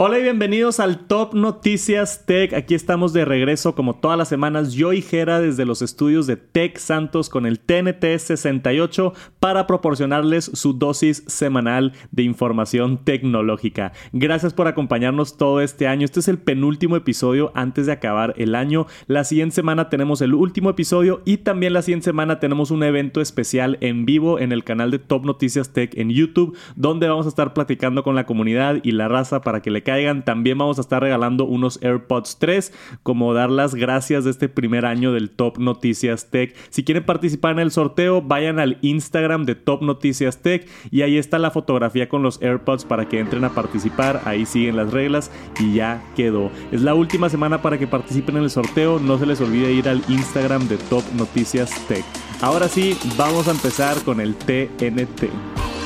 Hola y bienvenidos al Top Noticias Tech. Aquí estamos de regreso como todas las semanas, yo y Jera desde los estudios de Tech Santos con el TNT 68 para proporcionarles su dosis semanal de información tecnológica. Gracias por acompañarnos todo este año. Este es el penúltimo episodio antes de acabar el año. La siguiente semana tenemos el último episodio y también la siguiente semana tenemos un evento especial en vivo en el canal de Top Noticias Tech en YouTube donde vamos a estar platicando con la comunidad y la raza para que le caigan. También vamos a estar regalando unos AirPods 3, como dar las gracias de este primer año del Top Noticias Tech. Si quieren participar en el sorteo, vayan al Instagram de Top Noticias Tech y ahí está la fotografía con los AirPods para que entren a participar. Ahí siguen las reglas y ya quedó. Es la última semana para que participen en el sorteo. No se les olvide ir al Instagram de Top Noticias Tech. Ahora sí, vamos a empezar con el TNT.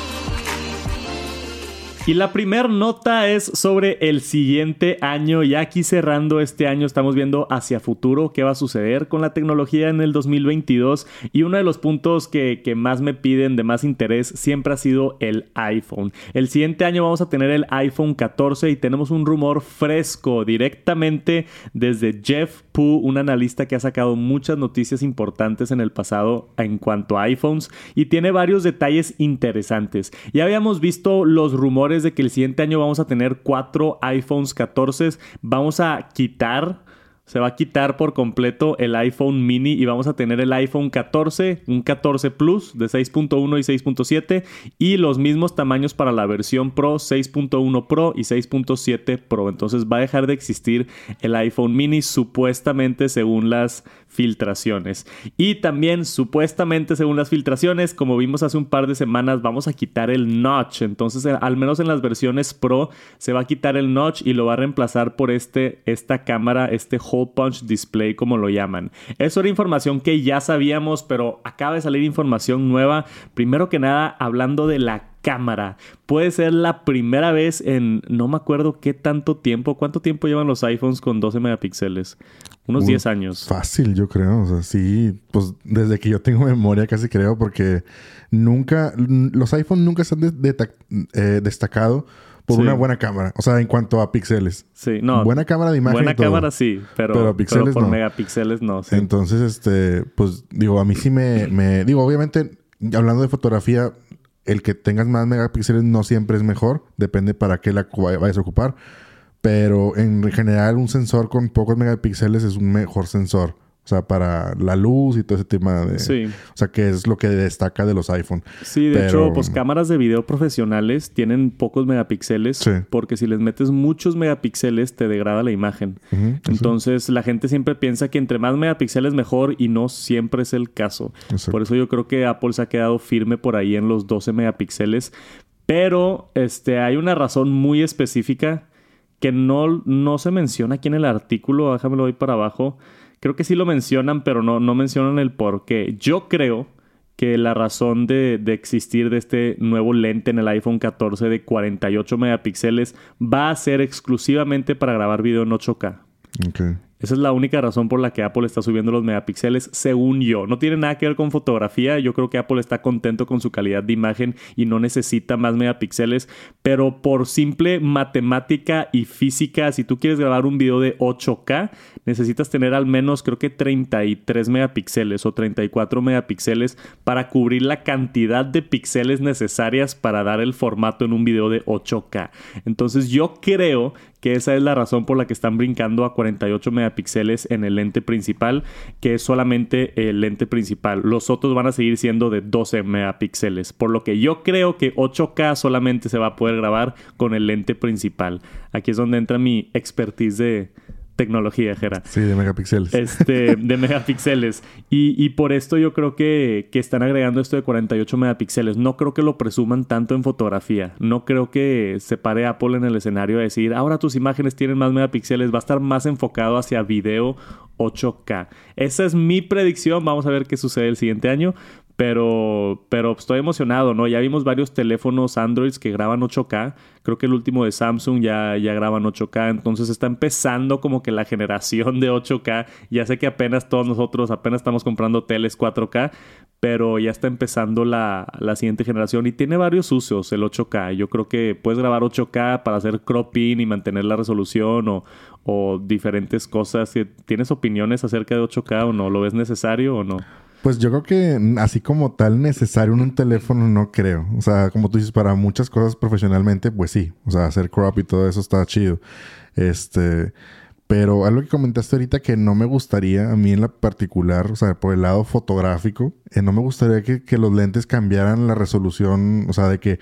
Y la primera nota es sobre el siguiente año. Ya aquí cerrando este año estamos viendo hacia futuro qué va a suceder con la tecnología en el 2022. Y uno de los puntos que, que más me piden de más interés siempre ha sido el iPhone. El siguiente año vamos a tener el iPhone 14 y tenemos un rumor fresco directamente desde Jeff Pu, un analista que ha sacado muchas noticias importantes en el pasado en cuanto a iPhones y tiene varios detalles interesantes. Ya habíamos visto los rumores de que el siguiente año vamos a tener cuatro iPhones 14. Vamos a quitar se va a quitar por completo el iPhone mini y vamos a tener el iPhone 14, un 14 Plus de 6.1 y 6.7 y los mismos tamaños para la versión Pro 6.1 Pro y 6.7 Pro. Entonces va a dejar de existir el iPhone mini supuestamente según las filtraciones. Y también supuestamente según las filtraciones, como vimos hace un par de semanas, vamos a quitar el notch. Entonces al menos en las versiones Pro se va a quitar el notch y lo va a reemplazar por este, esta cámara, este punch display como lo llaman. Eso era información que ya sabíamos, pero acaba de salir información nueva. Primero que nada, hablando de la cámara. Puede ser la primera vez en no me acuerdo qué tanto tiempo, cuánto tiempo llevan los iPhones con 12 megapíxeles. Unos 10 años. Fácil, yo creo. O sea, sí, pues desde que yo tengo memoria casi creo, porque nunca, los iPhones nunca se han eh, destacado por una buena cámara. O sea, en cuanto a píxeles. Sí, no. Buena cámara de imagen. Buena cámara sí, pero, pero, píxeles por megapíxeles no. Entonces, este, pues digo, a mí sí me, me. Digo, obviamente, hablando de fotografía, el que tengas más megapíxeles no siempre es mejor. Depende para qué la vayas a ocupar. Pero en general, un sensor con pocos megapíxeles es un mejor sensor. O sea, para la luz y todo ese tema de... Sí. O sea, que es lo que destaca de los iPhone. Sí, de hecho, pues cámaras de video profesionales tienen pocos megapíxeles. Sí. Porque si les metes muchos megapíxeles, te degrada la imagen. Entonces, la gente siempre piensa que entre más megapíxeles mejor y no siempre es el caso. Por eso yo creo que Apple se ha quedado firme por ahí en los 12 megapíxeles. Pero este, hay una razón muy específica que no, no se menciona aquí en el artículo. Déjamelo ahí para abajo Creo que sí lo mencionan, pero no, no mencionan el por qué. Yo creo que la razón de, de, existir de este nuevo lente en el iPhone 14 de 48 megapíxeles va a ser exclusivamente para grabar video en 8K. Okay. Esa es la única razón por la que Apple está subiendo los megapíxeles, según yo. No tiene nada que ver con fotografía. Yo creo que Apple está contento con su calidad de imagen y no necesita más megapíxeles. Pero por simple matemática y física, si tú quieres grabar un video de 8K, necesitas tener al menos, creo que 33 megapíxeles o 34 megapíxeles para cubrir la cantidad de píxeles necesarias para dar el formato en un video de 8K. Entonces yo creo que esa es la razón por la que están brincando a 48 megapíxeles en el lente principal, que es solamente el lente principal. Los otros van a seguir siendo de 12 megapíxeles, por lo que yo creo que 8K solamente se va a poder grabar con el lente principal. Aquí es donde entra mi expertise de tecnología, Jera. Sí, de megapíxeles. Este, de megapíxeles. Y, por esto yo creo que, que, están agregando esto de 48 megapíxeles. No creo que lo presuman tanto en fotografía. No creo que se pare Apple en el escenario a decir, ahora tus imágenes tienen más megapíxeles. Va a estar más enfocado hacia video 8K. Esa es mi predicción. Vamos a ver qué sucede el siguiente año. Pero, pero estoy emocionado, ¿no? Ya vimos varios teléfonos Androids que graban 8K. Creo que el último de Samsung ya, ya graban 8K. Entonces está empezando como que la generación de 8K. Ya sé que apenas todos nosotros apenas estamos comprando teles 4K. pero ya está empezando la, la, siguiente generación y tiene varios usos el 8K. Yo creo que puedes grabar 8K para hacer cropping y mantener la resolución o, o diferentes cosas. ¿Tienes opiniones acerca de 8K o no? ¿Lo ves necesario o no? Pues yo creo que así como tal necesario en un teléfono no creo. O sea, como tú dices, para muchas cosas profesionalmente, pues sí. O sea, hacer crop y todo eso está chido. Este... Pero algo que comentaste ahorita que no me gustaría, a mí en la particular, o sea, por el lado fotográfico, eh, no me gustaría que, que, los lentes cambiaran la resolución, o sea, de que,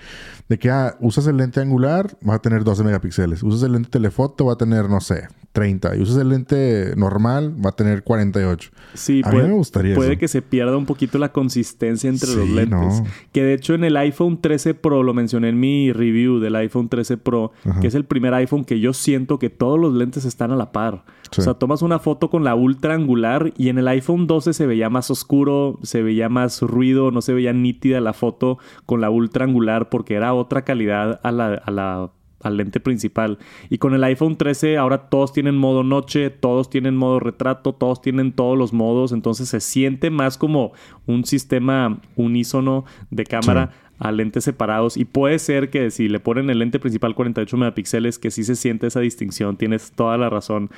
de que, ah, usas el lente angular, va a tener 12 megapíxeles. Usas el lente telefoto, va a tener, no sé, 30. Y usas el lente normal, va a tener 48. Sí, a mí me gustaría Puede que se pierda un poquito la consistencia entre los lentes. Que de hecho en el iPhone 13 Pro, lo mencioné en mi review del iPhone 13 Pro, que es el primer iPhone que yo siento que todos los lentes están a la par. O sea, tomas una foto con la ultra angular y en el iPhone 12 se veía más oscuro, se veía más ruido, no se veía nítida la foto con la ultra angular porque era otra calidad a la, a la al lente principal. Y con el iPhone 13 ahora todos tienen modo noche, todos tienen modo retrato, todos tienen todos los modos, entonces se siente más como un sistema unísono de cámara. a lentes separados y puede ser que si le ponen el lente principal 48 megapíxeles que sí se siente esa distinción, tienes toda la razón,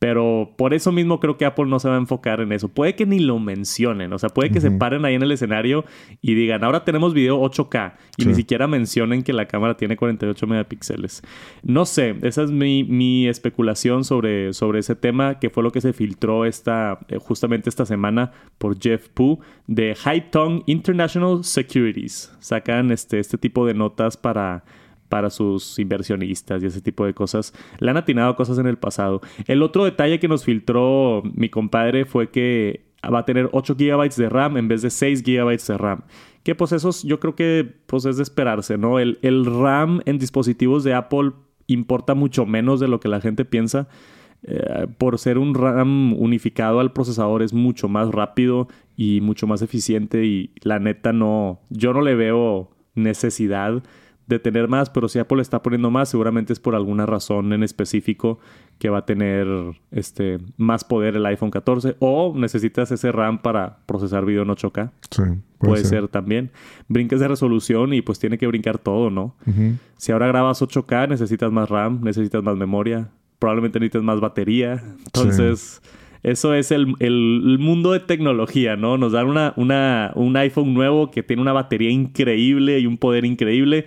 pero por eso mismo creo que Apple no se va a enfocar en eso. Puede que ni lo mencionen. O sea, puede que se paren ahí en el escenario y digan, ahora tenemos video 8K. Y ni siquiera mencionen que la cámara tiene 48 megapíxeles. No sé, esa es mi, especulación sobre, sobre ese tema, que fue lo que se filtró esta, eh, justamente esta semana por Jeff Pu de High Tongue International Securities. Sacan este, este tipo de notas para para sus inversionistas y ese tipo de cosas. Le han atinado cosas en el pasado. El otro detalle que nos filtró mi compadre fue que va a tener 8 GB de RAM en vez de 6 GB de RAM. Que pues eso yo creo que pues es de esperarse, ¿no? El, el RAM en dispositivos de Apple importa mucho menos de lo que la gente piensa. Eh, por ser un RAM unificado al procesador es mucho más rápido y mucho más eficiente y la neta no, yo no le veo necesidad de tener más, pero si Apple está poniendo más, seguramente es por alguna razón en específico que va a tener este más poder el iPhone 14 o necesitas ese RAM para procesar video en 8K. Sí, puede, ser. también. Brinques de resolución y pues tiene que brincar todo, ¿no? Si ahora grabas 8K, necesitas más RAM, necesitas más memoria, probablemente necesitas más batería. Entonces, eso es el, el, mundo de tecnología, ¿no? Nos dan una, una, un iPhone nuevo que tiene una batería increíble y un poder increíble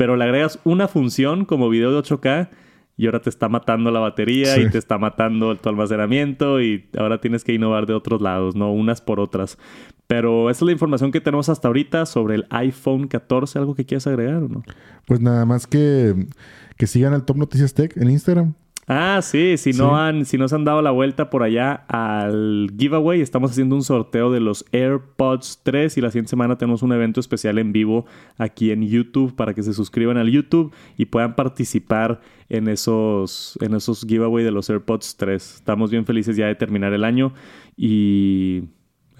pero le agregas una función como video de 8K y ahora te está matando la batería y te está matando tu almacenamiento y ahora tienes que innovar de otros lados, ¿no? Unas por otras. Pero esa es la información que tenemos hasta ahorita sobre el iPhone 14. ¿Algo que quieras agregar o no? Pues nada más que, que sigan el Top Noticias Tech en Instagram. Ah, sí, si no han, si no se han dado la vuelta por allá al giveaway, estamos haciendo un sorteo de los AirPods 3 y la siguiente semana tenemos un evento especial en vivo aquí en YouTube para que se suscriban al YouTube y puedan participar en esos, en esos giveaway de los AirPods 3. Estamos bien felices ya de terminar el año y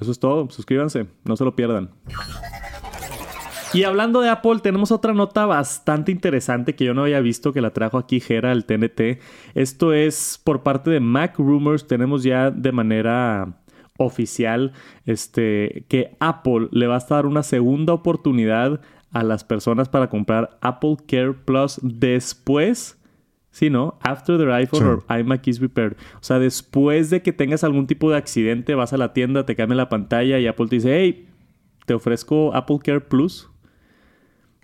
eso es todo. Suscríbanse, no se lo pierdan. Y hablando de Apple, tenemos otra nota bastante interesante que yo no había visto que la trajo aquí Gera, el TNT. Esto es por parte de Mac Rumors. Tenemos ya de manera oficial este, que Apple le va a dar una segunda oportunidad a las personas para comprar Apple Care Plus después Sí, ¿no? After the iPhone or iMac is repaired. O sea, después de que tengas algún tipo de accidente, vas a la tienda, te cambia la pantalla y Apple te dice, hey, te ofrezco Apple Care Plus.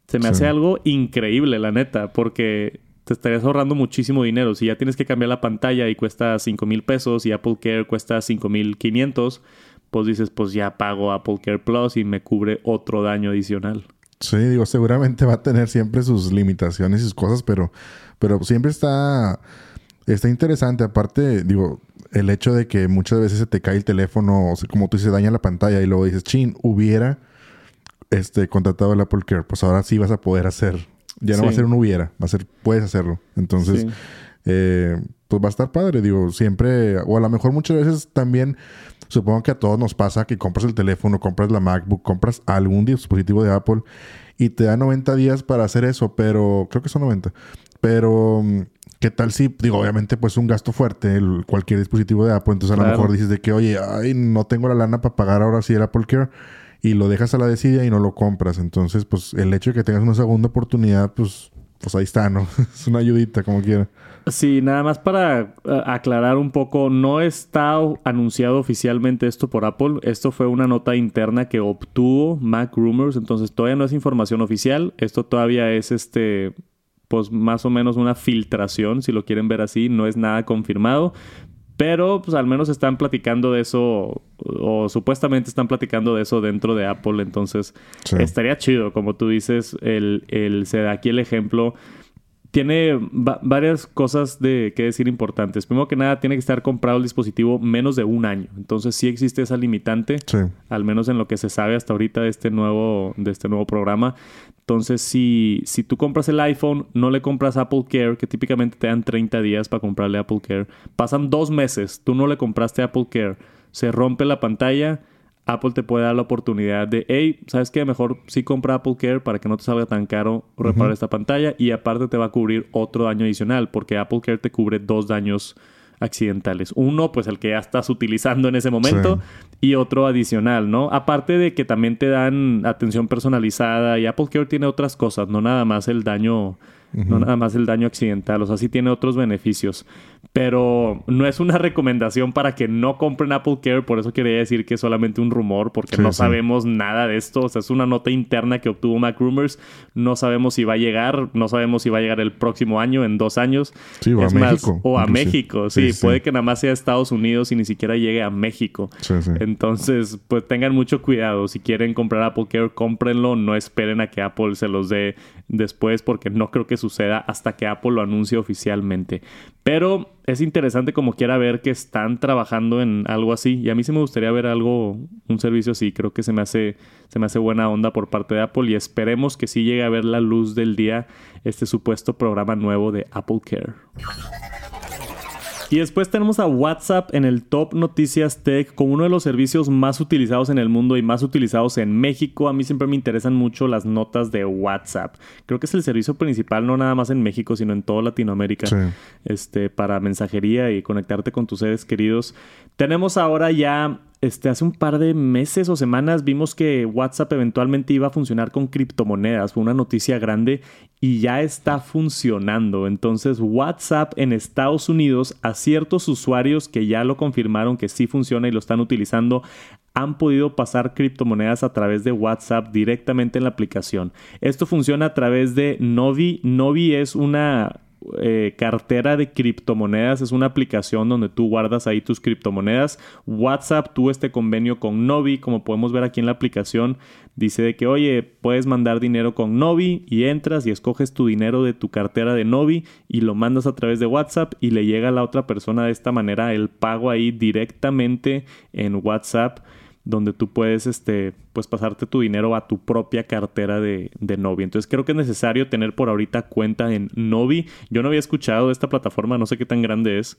Se me hace algo increíble, la neta, porque te estarías ahorrando muchísimo dinero. Si ya tienes que cambiar la pantalla y cuesta 5 mil pesos y Apple Care cuesta 5 mil 500, pues dices, pues ya pago Apple Care Plus y me cubre otro daño adicional. Sí, digo, seguramente va a tener siempre sus limitaciones y sus cosas, pero, pero siempre está, está interesante. Aparte, digo, el hecho de que muchas veces se te cae el teléfono, o como tú dices, daña la pantalla y luego dices, chin, hubiera este, contratado el Apple Care, pues ahora sí vas a poder hacer. Ya no va a ser un hubiera, va a ser, puedes hacerlo. Entonces, eh, pues va a estar padre. Digo, siempre, o a lo mejor muchas veces también, supongo que a todos nos pasa que compras el teléfono, compras la MacBook, compras algún dispositivo de Apple y te da 90 días para hacer eso, pero creo que son 90. Pero, ¿qué tal si, digo, obviamente, pues un gasto fuerte, cualquier dispositivo de Apple, entonces a lo mejor dices de que, oye, ay, no tengo la lana para pagar ahora sí el Apple Care y lo dejas a la desidia y no lo compras. Entonces, pues el hecho de que tengas una segunda oportunidad, pues, pues ahí está, ¿no? es una ayudita, como quiera. Sí, nada más para eh, aclarar un poco, no está anunciado oficialmente esto por Apple. Esto fue una nota interna que obtuvo Mac Rumors, entonces todavía no es información oficial. Esto todavía es este pues más o menos una filtración, si lo quieren ver así, no es nada confirmado, pero pues al menos están platicando de eso, o supuestamente están platicando de eso dentro de Apple, entonces estaría chido, como tú dices, el, el, se da aquí el ejemplo tiene varias cosas de que decir importantes. Primero que nada, tiene que estar comprado el dispositivo menos de un año. Entonces sí existe esa limitante, al menos en lo que se sabe hasta ahorita de este nuevo, de este nuevo programa. Entonces, si, si tú compras el iPhone, no le compras Apple Care, que típicamente te dan 30 días para comprarle Apple Care. Pasan dos meses, tú no le compraste Apple Care, se rompe la pantalla Apple te puede dar la oportunidad de, hey, ¿sabes qué? Mejor sí compra Apple Care para que no te salga tan caro reparar esta pantalla y aparte te va a cubrir otro daño adicional porque Apple Care te cubre dos daños accidentales. Uno, pues el que ya estás utilizando en ese momento y otro adicional, ¿no? Aparte de que también te dan atención personalizada y Apple Care tiene otras cosas, no nada más el daño no nada más el daño accidental, o sea, sí tiene otros beneficios. Pero no es una recomendación para que no compren Apple Care, por eso quería decir que es solamente un rumor, porque no sabemos nada de esto, o sea, es una nota interna que obtuvo Mac Rumors, no sabemos si va a llegar, no sabemos si va a llegar el próximo año, en dos años. Sí, o a México. O a México, sí, puede que nada más sea Estados Unidos y ni siquiera llegue a México. Entonces, pues tengan mucho cuidado, si quieren comprar Apple Care, cómprenlo, no esperen a que Apple se los dé después, porque no creo que suceda hasta que Apple lo anuncie oficialmente. Pero es interesante como quiera ver que están trabajando en algo así. Y a mí sí me gustaría ver algo, un servicio así. Creo que se me hace, se me hace buena onda por parte de Apple. Y esperemos que sí llegue a ver la luz del día este supuesto programa nuevo de Apple Care. Y después tenemos a WhatsApp en el Top Noticias Tech como uno de los servicios más utilizados en el mundo y más utilizados en México. A mí siempre me interesan mucho las notas de WhatsApp. Creo que es el servicio principal no nada más en México, sino en toda Latinoamérica. Este, para mensajería y conectarte con tus seres queridos. Tenemos ahora ya este, hace un par de meses o semanas vimos que WhatsApp eventualmente iba a funcionar con criptomonedas. Fue una noticia grande y ya está funcionando. Entonces WhatsApp en Estados Unidos a ciertos usuarios que ya lo confirmaron que sí funciona y lo están utilizando han podido pasar criptomonedas a través de WhatsApp directamente en la aplicación. Esto funciona a través de Novi. Novi es una eh, cartera de criptomonedas. Es una aplicación donde tú guardas ahí tus criptomonedas. WhatsApp tuvo este convenio con Novi, como podemos ver aquí en la aplicación. Dice de que, oye, puedes mandar dinero con Novi y entras y escoges tu dinero de tu cartera de Novi y lo mandas a través de WhatsApp y le llega a la otra persona de esta manera el pago ahí directamente en WhatsApp donde tú puedes este, pues pasarte tu dinero a tu propia cartera de, de, Novi. Entonces creo que es necesario tener por ahorita cuenta en Novi. Yo no había escuchado de esta plataforma, no sé qué tan grande es.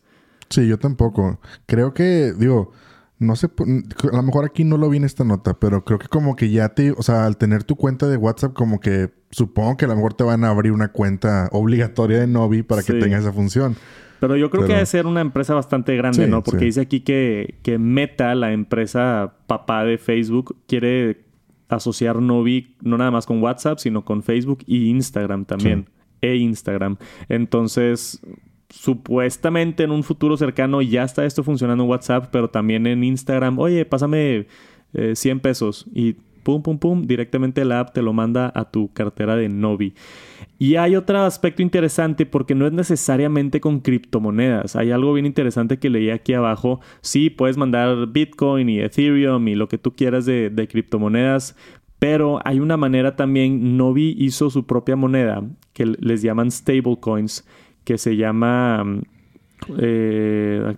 Sí, yo tampoco. Creo que, digo, no sé, a lo mejor aquí no lo vi en esta nota, pero creo que como que ya te, o sea, al tener tu cuenta de WhatsApp, como que supongo que a lo mejor te van a abrir una cuenta obligatoria de Novi para que tenga esa función. Pero yo creo que debe ser una empresa bastante grande, ¿no? Porque dice aquí que, que Meta, la empresa papá de Facebook, quiere asociar Novi no nada más con WhatsApp, sino con Facebook y Instagram también. E Instagram. Entonces, supuestamente en un futuro cercano ya está esto funcionando en WhatsApp, pero también en Instagram. Oye, pásame 100 eh, pesos y pum, pum, pum, directamente la app te lo manda a tu cartera de Novi. Y hay otro aspecto interesante porque no es necesariamente con criptomonedas. Hay algo bien interesante que leí aquí abajo. Sí, puedes mandar Bitcoin y Ethereum y lo que tú quieras de, criptomonedas, pero hay una manera también, Novi hizo su propia moneda que les llaman stablecoins, que se llama... Eh,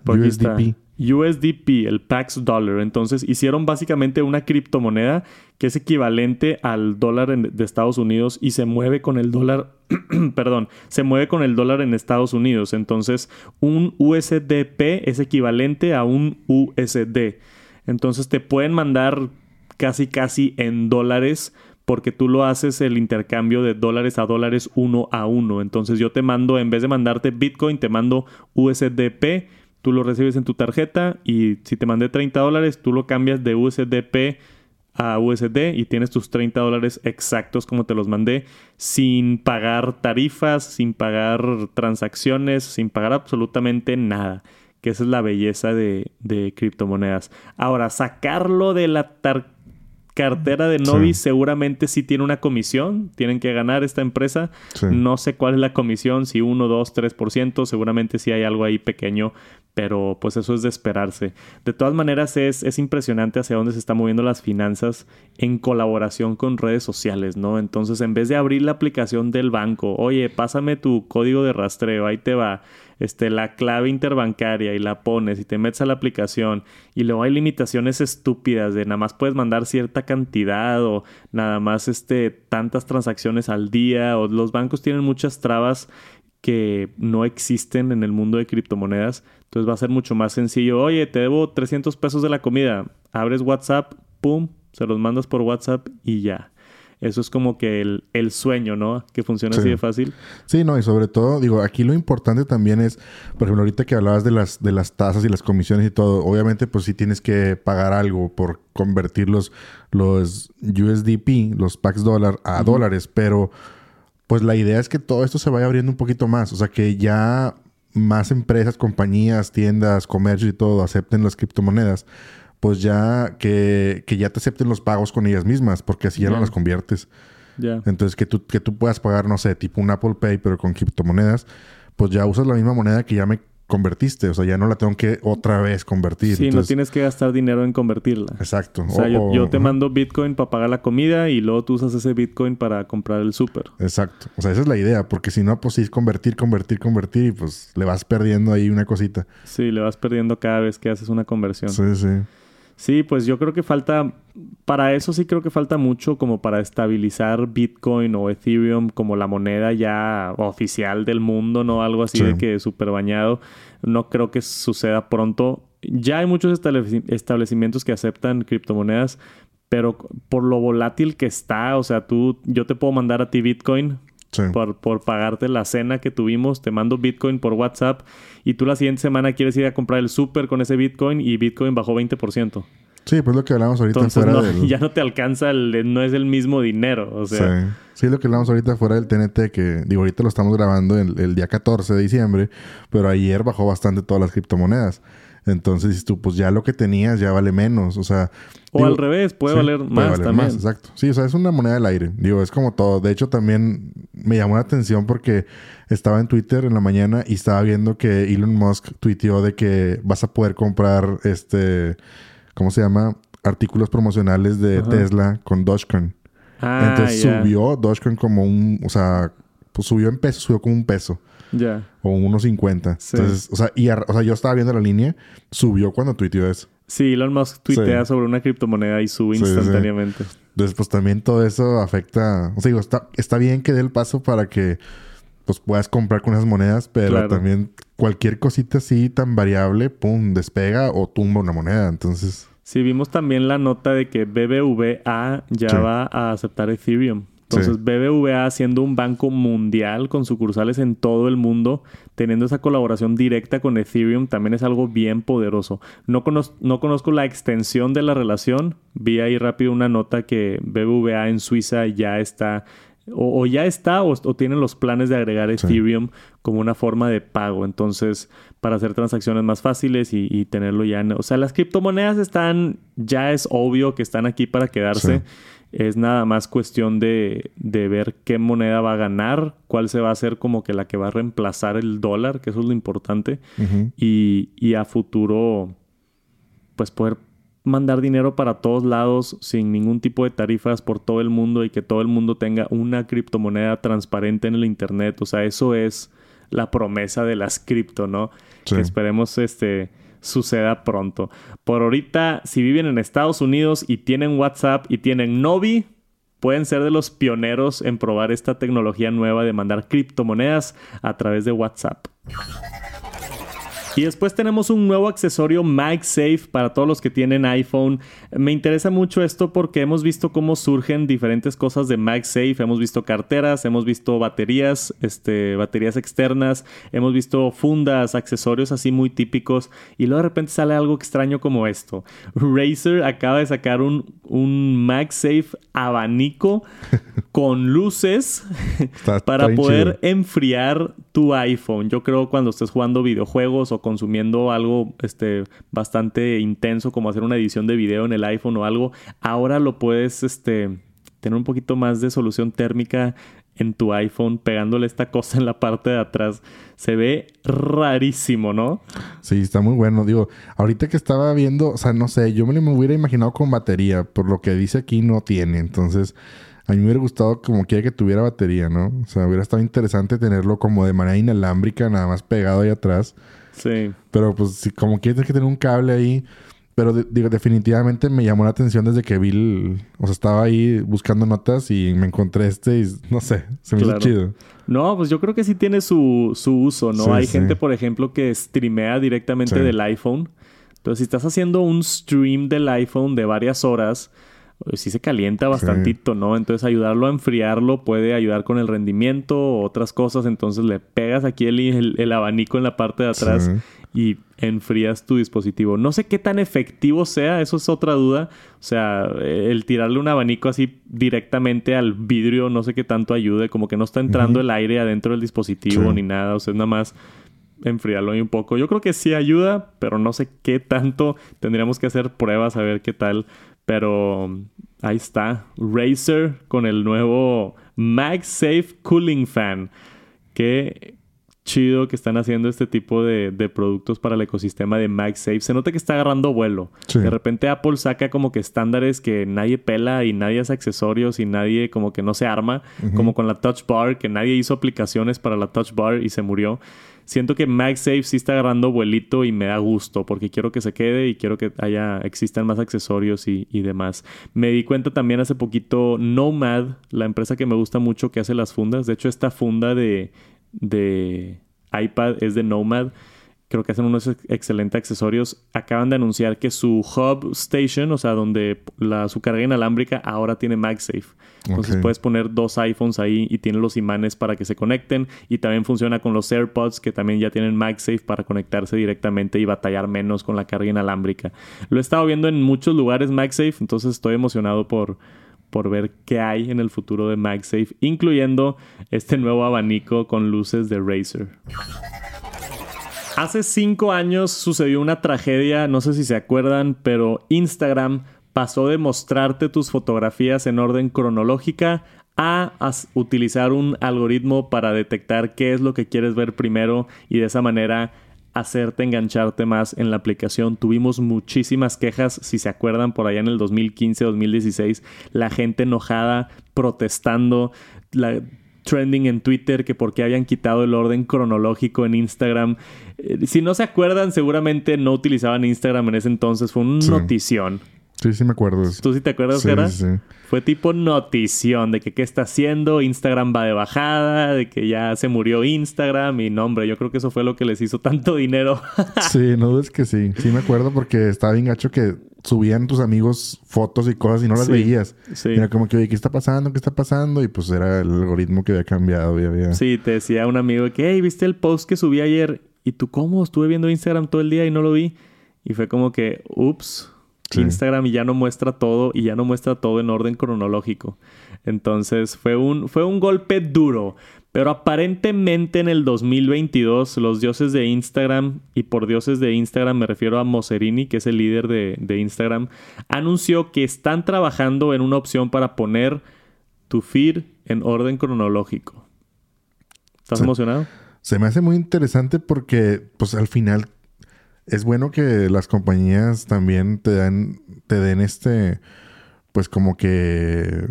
USDP, el Pax Dollar. Entonces hicieron básicamente una criptomoneda que es equivalente al dólar de Estados Unidos y se mueve con el dólar, perdón, se mueve con el dólar en Estados Unidos. Entonces un USDP es equivalente a un USD. Entonces te pueden mandar casi casi en dólares porque tú lo haces el intercambio de dólares a dólares uno a uno. Entonces yo te mando, en vez de mandarte Bitcoin, te mando USDP tú lo recibes en tu tarjeta y si te mandé 30 dólares, tú lo cambias de USDP a USD y tienes tus 30 dólares exactos como te los mandé, sin pagar tarifas, sin pagar transacciones, sin pagar absolutamente nada. Que esa es la belleza de, de criptomonedas. Ahora, sacarlo de la tarjeta cartera de Novi seguramente sí tiene una comisión. Tienen que ganar esta empresa. No sé cuál es la comisión, si 1, 2, 3%. Seguramente sí hay algo ahí pequeño, pero pues eso es de esperarse. De todas maneras, es, es impresionante hacia dónde se están moviendo las finanzas en colaboración con redes sociales, ¿no? Entonces, en vez de abrir la aplicación del banco, oye, pásame tu código de rastreo, ahí te va este, la clave interbancaria y la pones y te metes a la aplicación y luego hay limitaciones estúpidas de nada más puedes mandar cierta cantidad o nada más este, tantas transacciones al día o los bancos tienen muchas trabas que no existen en el mundo de criptomonedas. Entonces va a ser mucho más sencillo. Oye, te debo 300 pesos de la comida. Abres WhatsApp, pum, se los mandas por WhatsApp y ya. Eso es como que el, sueño, ¿no? Que funciona así de fácil. Sí, no, y sobre todo, digo, aquí lo importante también es, por ejemplo, ahorita que hablabas de las, de las tasas y las comisiones y todo, obviamente, pues sí tienes que pagar algo por convertir los, los USDP, los PAX dólar, a dólares, pero pues la idea es que todo esto se vaya abriendo un poquito más, o sea, que ya más empresas, compañías, tiendas, comercios y todo acepten las criptomonedas pues ya que, ya te acepten los pagos con ellas mismas, porque así ya no las conviertes. Ya. Entonces, que tú, que tú puedas pagar, no sé, tipo un Apple Pay, pero con criptomonedas, pues ya usas la misma moneda que ya me convertiste. O sea, ya no la tengo que otra vez convertir. Sí, no tienes que gastar dinero en convertirla. Exacto. O sea, yo, te mando Bitcoin para pagar la comida y luego tú usas ese Bitcoin para comprar el súper. Exacto. O sea, esa es la idea. Porque si no, pues sí convertir, convertir, convertir y pues le vas perdiendo ahí una cosita. Sí, le vas perdiendo cada vez que haces una conversión. Sí, sí. Sí, pues yo creo que falta, para eso sí creo que falta mucho como para estabilizar Bitcoin o Ethereum como la moneda ya oficial del mundo, ¿no? Algo así de que súper bañado. No creo que suceda pronto. Ya hay muchos establecimientos que aceptan criptomonedas, pero por lo volátil que está, o sea, tú, yo te puedo mandar a ti Bitcoin, por, por, pagarte la cena que tuvimos. Te mando Bitcoin por WhatsApp y tú la siguiente semana quieres ir a comprar el súper con ese Bitcoin y Bitcoin bajó 20%. Sí, pues lo que hablamos ahorita fuera del... ya no te alcanza, no es el mismo dinero, o sea... Sí. sí, lo que hablamos ahorita fuera del TNT, que digo, ahorita lo estamos grabando el, el día 14 de diciembre, pero ayer bajó bastante todas las criptomonedas. Entonces, tú, pues ya lo que tenías ya vale menos. O sea. O al revés, puede valer más también. Más, exacto. Sí, o sea, es una moneda del aire. Digo, es como todo. De hecho, también me llamó la atención porque estaba en Twitter en la mañana y estaba viendo que Elon Musk tuiteó de que vas a poder comprar este. ¿Cómo se llama? Artículos promocionales de Tesla con Dogecoin. Ah, Entonces subió Dogecoin como un. O sea, pues subió en peso, subió como un peso. Ya. O unos 50. Entonces, o sea, y o sea, yo estaba viendo la línea, subió cuando tuiteó eso. Sí, Elon Musk tuitea sobre una criptomoneda y sube instantáneamente. Entonces, pues también todo eso afecta. O sea, digo, está, está bien que dé el paso para que pues puedas comprar con esas monedas, pero también cualquier cosita así tan variable, pum, despega o tumba una moneda. Entonces. Sí, vimos también la nota de que BBVA ya va a aceptar Ethereum. Entonces, BBVA siendo un banco mundial con sucursales en todo el mundo, teniendo esa colaboración directa con Ethereum, también es algo bien poderoso. No, no conozco la extensión de la relación. Vi ahí rápido una nota que BBVA en Suiza ya está o, ya está o, tienen los planes de agregar Ethereum como una forma de pago. Entonces, para hacer transacciones más fáciles y, tenerlo ya. En, o sea, las criptomonedas están, ya es obvio que están aquí para quedarse. Es nada más cuestión de, de, ver qué moneda va a ganar, cuál se va a hacer como que la que va a reemplazar el dólar, que eso es lo importante. y, y, a futuro, pues poder mandar dinero para todos lados sin ningún tipo de tarifas por todo el mundo y que todo el mundo tenga una criptomoneda transparente en el Internet. O sea, eso es la promesa de las cripto, ¿no? Que esperemos este suceda pronto. Por ahorita, si viven en Estados Unidos y tienen WhatsApp y tienen Novi, pueden ser de los pioneros en probar esta tecnología nueva de mandar criptomonedas a través de WhatsApp. Y después tenemos un nuevo accesorio MagSafe para todos los que tienen iPhone. Me interesa mucho esto porque hemos visto cómo surgen diferentes cosas de MagSafe. Hemos visto carteras, hemos visto baterías, este, baterías externas, hemos visto fundas, accesorios así muy típicos. Y luego de repente sale algo extraño como esto. Razer acaba de sacar un, un MagSafe abanico con luces para poder enfriar tu iPhone. Yo creo cuando estés jugando videojuegos o consumiendo algo este, bastante intenso como hacer una edición de video en el iPhone o algo, ahora lo puedes este, tener un poquito más de solución térmica en tu iPhone pegándole esta cosa en la parte de atrás. Se ve rarísimo, ¿no? Sí, está muy bueno. Digo, ahorita que estaba viendo, o sea, no sé, yo me lo hubiera imaginado con batería, por lo que dice aquí no tiene. Entonces, a mí me hubiera gustado como quiera que tuviera batería, ¿no? O sea, hubiera estado interesante tenerlo como de manera inalámbrica, nada más pegado ahí atrás. Sí. Pero pues si como quieres que tener un cable ahí. Pero digo, definitivamente me llamó la atención desde que vi O sea, estaba ahí buscando notas y me encontré este y no sé, se me hizo chido. No, pues yo creo que sí tiene su, su uso, ¿no? Hay gente, por ejemplo, que streamea directamente del iPhone. Entonces, si estás haciendo un stream del iPhone de varias horas sí se calienta bastantito, ¿no? Entonces ayudarlo a enfriarlo puede ayudar con el rendimiento o otras cosas. Entonces le pegas aquí el, el, abanico en la parte de atrás y enfrías tu dispositivo. No sé qué tan efectivo sea, eso es otra duda. O sea, el tirarle un abanico así directamente al vidrio, no sé qué tanto ayude. Como que no está entrando el aire adentro del dispositivo ni nada. O sea, es nada más enfriarlo ahí un poco. Yo creo que sí ayuda, pero no sé qué tanto. Tendríamos que hacer pruebas a ver qué tal. Pero ahí está. Razer con el nuevo MagSafe Cooling Fan. Qué chido que están haciendo este tipo de, productos para el ecosistema de MagSafe. Se nota que está agarrando vuelo. De repente Apple saca como que estándares que nadie pela y nadie hace accesorios y nadie como que no se arma. Como con la Touch Bar, que nadie hizo aplicaciones para la Touch Bar y se murió siento que MagSafe sí está agarrando vuelito y me da gusto porque quiero que se quede y quiero que haya existan más accesorios y, demás. Me di cuenta también hace poquito Nomad, la empresa que me gusta mucho que hace las fundas. De hecho, esta funda de, de iPad es de Nomad creo que hacen unos excelentes accesorios. Acaban de anunciar que su hub station, o sea, donde la, su carga inalámbrica ahora tiene MagSafe. Entonces puedes poner dos iPhones ahí y tiene los imanes para que se conecten. Y también funciona con los AirPods que también ya tienen MagSafe para conectarse directamente y batallar menos con la carga inalámbrica. Lo he estado viendo en muchos lugares MagSafe, entonces estoy emocionado por, por ver qué hay en el futuro de MagSafe, incluyendo este nuevo abanico con luces de Razer. Hace cinco años sucedió una tragedia, no sé si se acuerdan, pero Instagram pasó de mostrarte tus fotografías en orden cronológica a, utilizar un algoritmo para detectar qué es lo que quieres ver primero y de esa manera hacerte engancharte más en la aplicación. Tuvimos muchísimas quejas, si se acuerdan, por allá en el 2015-2016, la gente enojada, protestando. Trending en Twitter que porque habían quitado el orden cronológico en Instagram. Eh, si no se acuerdan, seguramente no utilizaban Instagram en ese entonces. Fue una notición. Sí, sí me acuerdo. ¿Tú sí te acuerdas, sí, Sí. Fue tipo notición de que qué está haciendo, Instagram va de bajada, de que ya se murió Instagram y no, hombre, yo creo que eso fue lo que les hizo tanto dinero. sí, no es que sí. Sí me acuerdo porque estaba bien gacho que subían tus amigos fotos y cosas y no las veías. Sí. Era como que, oye, ¿qué está pasando? ¿Qué está pasando? Y pues era el algoritmo que había cambiado y había... Sí, te decía un amigo que, hey, ¿viste el post que subí ayer? ¿Y tú cómo? Estuve viendo Instagram todo el día y no lo vi. Y fue como que, ups, Instagram ya no muestra todo y ya no muestra todo en orden cronológico. Entonces fue un, fue un golpe duro. Pero aparentemente en el 2022 los dioses de Instagram, y por dioses de Instagram me refiero a Moserini, que es el líder de, de Instagram, anunció que están trabajando en una opción para poner tu feed en orden cronológico. ¿Estás emocionado? Se me hace muy interesante porque pues al final es bueno que las compañías también te dan, te den este, pues como que,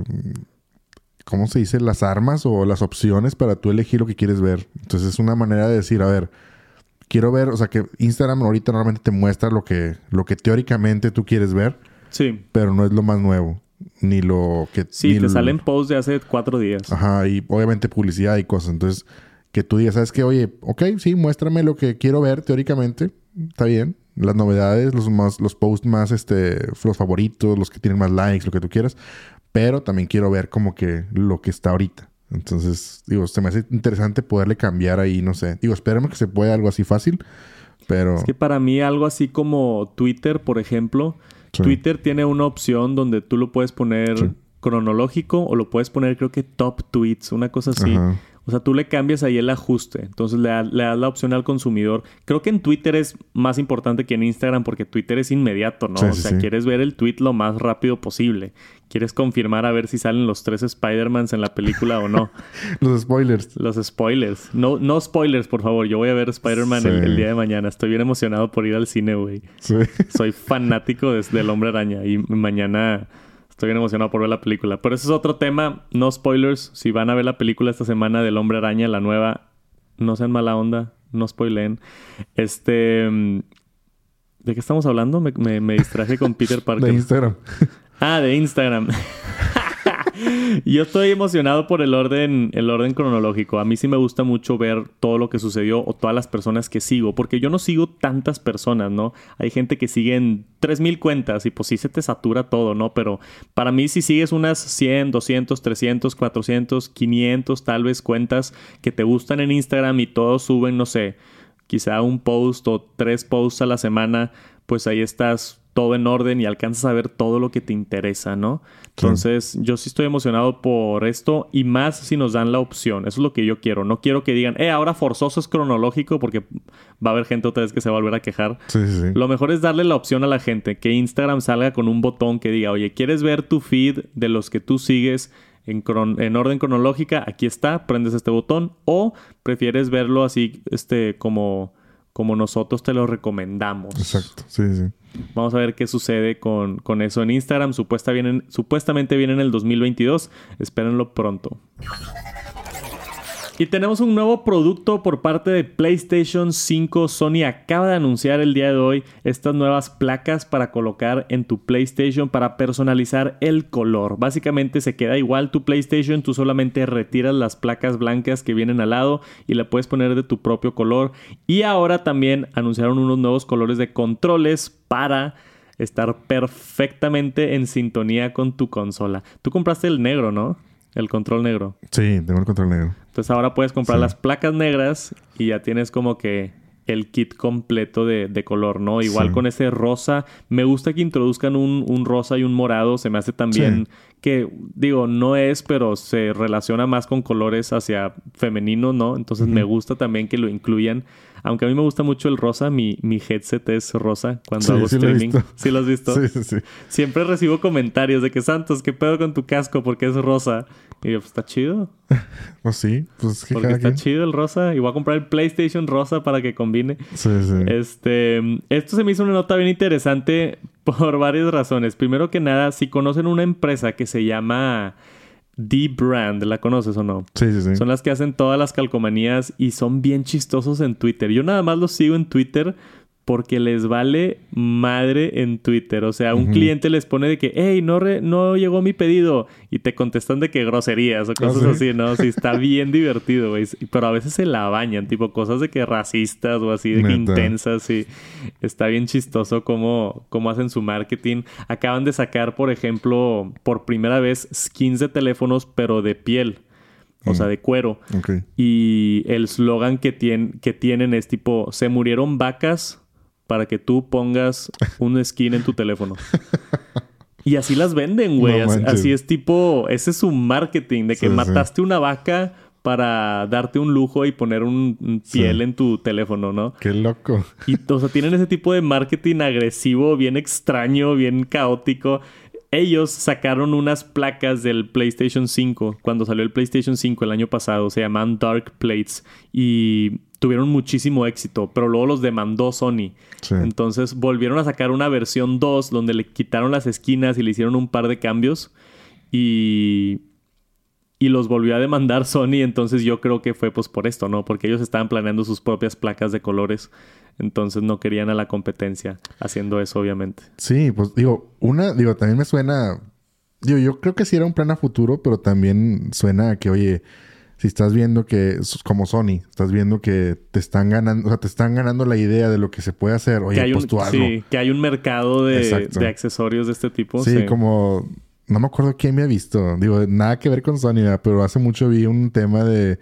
¿cómo se dice? Las armas o las opciones para tú elegir lo que quieres ver. Entonces es una manera de decir, a ver, quiero ver, o sea que Instagram ahorita normalmente te muestra lo que, lo que teóricamente tú quieres ver. Sí. Pero no es lo más nuevo. Ni lo que... Sí, te salen posts de hace cuatro días. Ajá, y obviamente publicidad y cosas. Entonces que tú digas, ¿sabes qué? Oye, ok, sí, muéstrame lo que quiero ver teóricamente. Está bien. Las novedades, los más, los posts más, este, los favoritos, los que tienen más likes, lo que tú quieras. Pero también quiero ver como que lo que está ahorita. Entonces, digo, se me hace interesante poderle cambiar ahí, no sé. Digo, esperemos que se pueda algo así fácil, pero... Es que para mí algo así como Twitter, por ejemplo, Twitter tiene una opción donde tú lo puedes poner cronológico o lo puedes poner creo que top tweets, una cosa así. O sea, tú le cambias ahí el ajuste. Entonces le, das la opción al consumidor. Creo que en Twitter es más importante que en Instagram porque Twitter es inmediato, ¿no? o sea, quieres ver el tweet lo más rápido posible. Quieres confirmar a ver si salen los tres Spider-Mans en la película o no. los spoilers. Los spoilers. No, no spoilers, por favor. Yo voy a ver Spider-Man el, día de mañana. Estoy bien emocionado por ir al cine, güey. Soy fanático de, del Hombre Araña y mañana Estoy bien emocionado por ver la película. Pero ese es otro tema. No spoilers. Si van a ver la película esta semana del Hombre Araña, la nueva, no sean mala onda. No spoileen. Este... Mm, ¿De qué estamos hablando? Me, me, me distraje con Peter Parker. De Instagram. Ah, de Instagram. Yo estoy emocionado por el orden, el orden cronológico. A mí sí me gusta mucho ver todo lo que sucedió o todas las personas que sigo, porque yo no sigo tantas personas, ¿no? Hay gente que sigue en 3000 cuentas y pues sí se te satura todo, ¿no? Pero para mí si sigues unas 100, 200, 300, 400, 500 tal vez cuentas que te gustan en Instagram y todos suben, no sé, quizá un post o tres posts a la semana, pues ahí estás todo en orden y alcanzas a ver todo lo que te interesa, ¿no? Entonces, yo sí estoy emocionado por esto y más si nos dan la opción. Eso es lo que yo quiero. No quiero que digan, eh, ahora forzoso es cronológico porque va a haber gente otra vez que se va a volver a quejar. Sí, sí. Lo mejor es darle la opción a la gente, que Instagram salga con un botón que diga, oye, ¿quieres ver tu feed de los que tú sigues? En, en, orden cronológica, aquí está, prendes este botón, o prefieres verlo así, este, como como nosotros te lo recomendamos. Exacto, sí, sí. Vamos a ver qué sucede con, con eso en Instagram. Supuesta vienen, supuestamente viene en el 2022. Espérenlo pronto. Y tenemos un nuevo producto por parte de PlayStation 5. Sony acaba de anunciar el día de hoy estas nuevas placas para colocar en tu PlayStation para personalizar el color. Básicamente se queda igual tu PlayStation, tú solamente retiras las placas blancas que vienen al lado y la puedes poner de tu propio color. Y ahora también anunciaron unos nuevos colores de controles para estar perfectamente en sintonía con tu consola. Tú compraste el negro, ¿no? El control negro. Sí, tengo el control negro. Entonces ahora puedes comprar las placas negras y ya tienes como que el kit completo de, color, ¿no? Igual con ese rosa. Me gusta que introduzcan un, rosa y un morado. Se me hace también que, digo, no es, pero se relaciona más con colores hacia femenino, ¿no? Entonces me gusta también que lo incluyan. Aunque a mí me gusta mucho el rosa, mi, mi headset es rosa cuando hago streaming. ¿Sí lo has visto? Sí, sí, sí. Siempre recibo comentarios de que Santos, ¿qué pedo con tu casco? Porque es rosa. Y yo, pues está chido. pues sí, pues que Porque está chido el rosa. Y voy a comprar el PlayStation rosa para que combine. Sí, sí. Este, esto se me hizo una nota bien interesante por varias razones. Primero que nada, si conocen una empresa que se llama D-Brand, ¿la conoces o no? Sí, sí, sí. Son las que hacen todas las calcomanías y son bien chistosos en Twitter. Yo nada más los sigo en Twitter porque les vale madre en Twitter. O sea, un cliente les pone de que, hey, no, no llegó mi pedido. Y te contestan de que groserías o cosas ¿Ah, así, ¿no? Sí, está bien divertido, güey. Pero a veces se la bañan, tipo cosas de que racistas o así, de que intensas. Y está bien chistoso cómo, cómo hacen su marketing. Acaban de sacar, por ejemplo, por primera vez skins de teléfonos, pero de piel. O sea, mm. de cuero. Y el slogan que, que tienen es tipo, se murieron vacas para que tú pongas un skin en tu teléfono. Y así las venden, güey. así, es tipo, ese es su marketing, de que mataste una vaca para darte un lujo y poner un, piel en tu teléfono, ¿no? Qué loco. Y, o sea, tienen ese tipo de marketing agresivo, bien extraño, bien caótico. Ellos sacaron unas placas del PlayStation 5 cuando salió el PlayStation 5 el año pasado, se llaman Dark Plates y tuvieron muchísimo éxito, pero luego los demandó Sony. Entonces volvieron a sacar una versión 2 donde le quitaron las esquinas y le hicieron un par de cambios y y los volvió a demandar Sony, entonces yo creo que fue pues por esto, ¿no? Porque ellos estaban planeando sus propias placas de colores, entonces no querían a la competencia haciendo eso, obviamente. Sí, pues digo, una, digo, también me suena, digo, yo creo que sí era un plan a futuro, pero también suena a que, oye, si estás viendo que, como Sony, estás viendo que te están ganando, o sea, te están ganando la idea de lo que se puede hacer, oye, que pues tú hazlo. Sí, que hay un mercado de, de, accesorios de este tipo. Sí, como, no me acuerdo quién me ha visto, digo, nada que ver con Sony, pero hace mucho vi un tema de,